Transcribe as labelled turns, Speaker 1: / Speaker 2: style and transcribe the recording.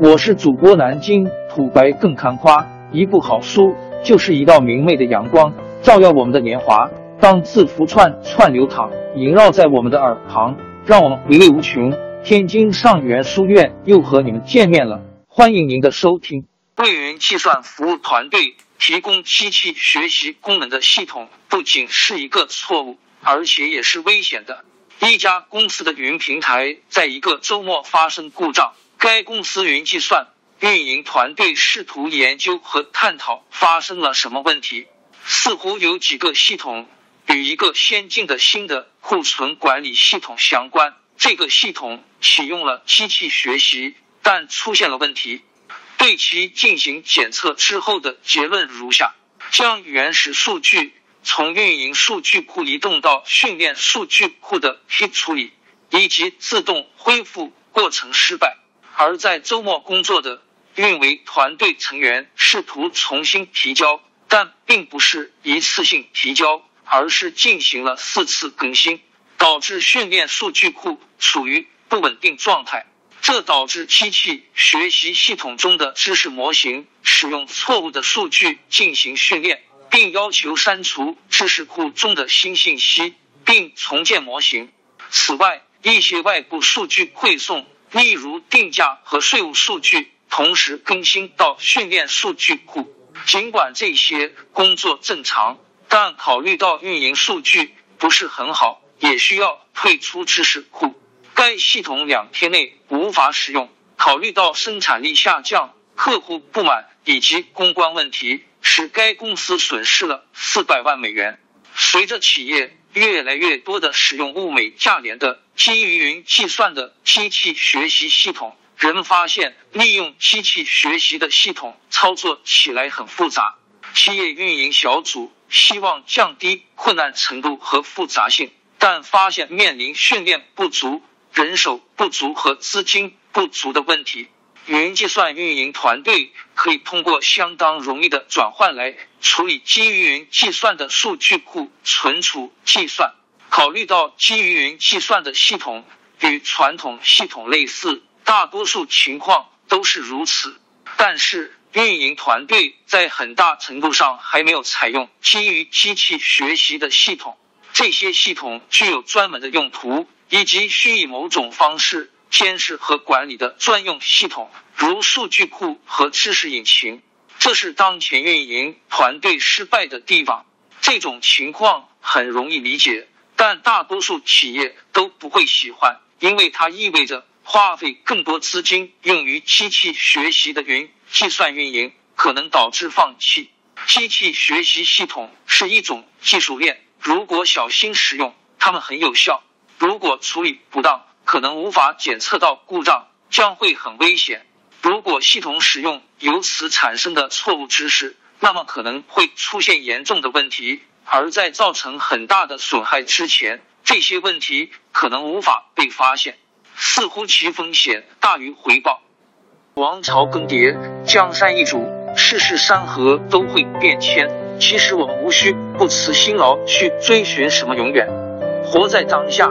Speaker 1: 我是主播南京土白更看花，一部好书就是一道明媚的阳光，照耀我们的年华。当字符串串流淌，萦绕在我们的耳旁，让我们回味无穷。天津上元书院又和你们见面了，欢迎您的收听。
Speaker 2: 瑞云计算服务团队提供机器学习功能的系统，不仅是一个错误，而且也是危险的。一家公司的云平台在一个周末发生故障，该公司云计算运营团队试图研究和探讨发生了什么问题。似乎有几个系统与一个先进的新的库存管理系统相关。这个系统启用了机器学习，但出现了问题。对其进行检测之后的结论如下：将原始数据从运营数据库移动到训练数据库的 P 处理以及自动恢复过程失败。而在周末工作的运维团队成员试图重新提交，但并不是一次性提交，而是进行了四次更新，导致训练数据库处于不稳定状态。这导致机器学习系统中的知识模型使用错误的数据进行训练，并要求删除知识库中的新信息，并重建模型。此外，一些外部数据汇送，例如定价和税务数据，同时更新到训练数据库。尽管这些工作正常，但考虑到运营数据不是很好，也需要退出知识库。该系统两天内无法使用。考虑到生产力下降、客户不满以及公关问题，使该公司损失了四百万美元。随着企业越来越多的使用物美价廉的基于云计算的机器学习系统，人们发现利用机器学习的系统操作起来很复杂。企业运营小组希望降低困难程度和复杂性，但发现面临训练不足。人手不足和资金不足的问题，云计算运营团队可以通过相当容易的转换来处理基于云计算的数据库存储计算。考虑到基于云计算的系统与传统系统类似，大多数情况都是如此。但是，运营团队在很大程度上还没有采用基于机器学习的系统，这些系统具有专门的用途。以及需以某种方式监视和管理的专用系统，如数据库和知识引擎，这是当前运营团队失败的地方。这种情况很容易理解，但大多数企业都不会喜欢，因为它意味着花费更多资金用于机器学习的云计算运营，可能导致放弃。机器学习系统是一种技术链，如果小心使用，它们很有效。如果处理不当，可能无法检测到故障，将会很危险。如果系统使用由此产生的错误知识，那么可能会出现严重的问题。而在造成很大的损害之前，这些问题可能无法被发现。似乎其风险大于回报。王朝更迭，江山易主，世事山河都会变迁。其实我们无需不辞辛劳去追寻什么永远，活在当下。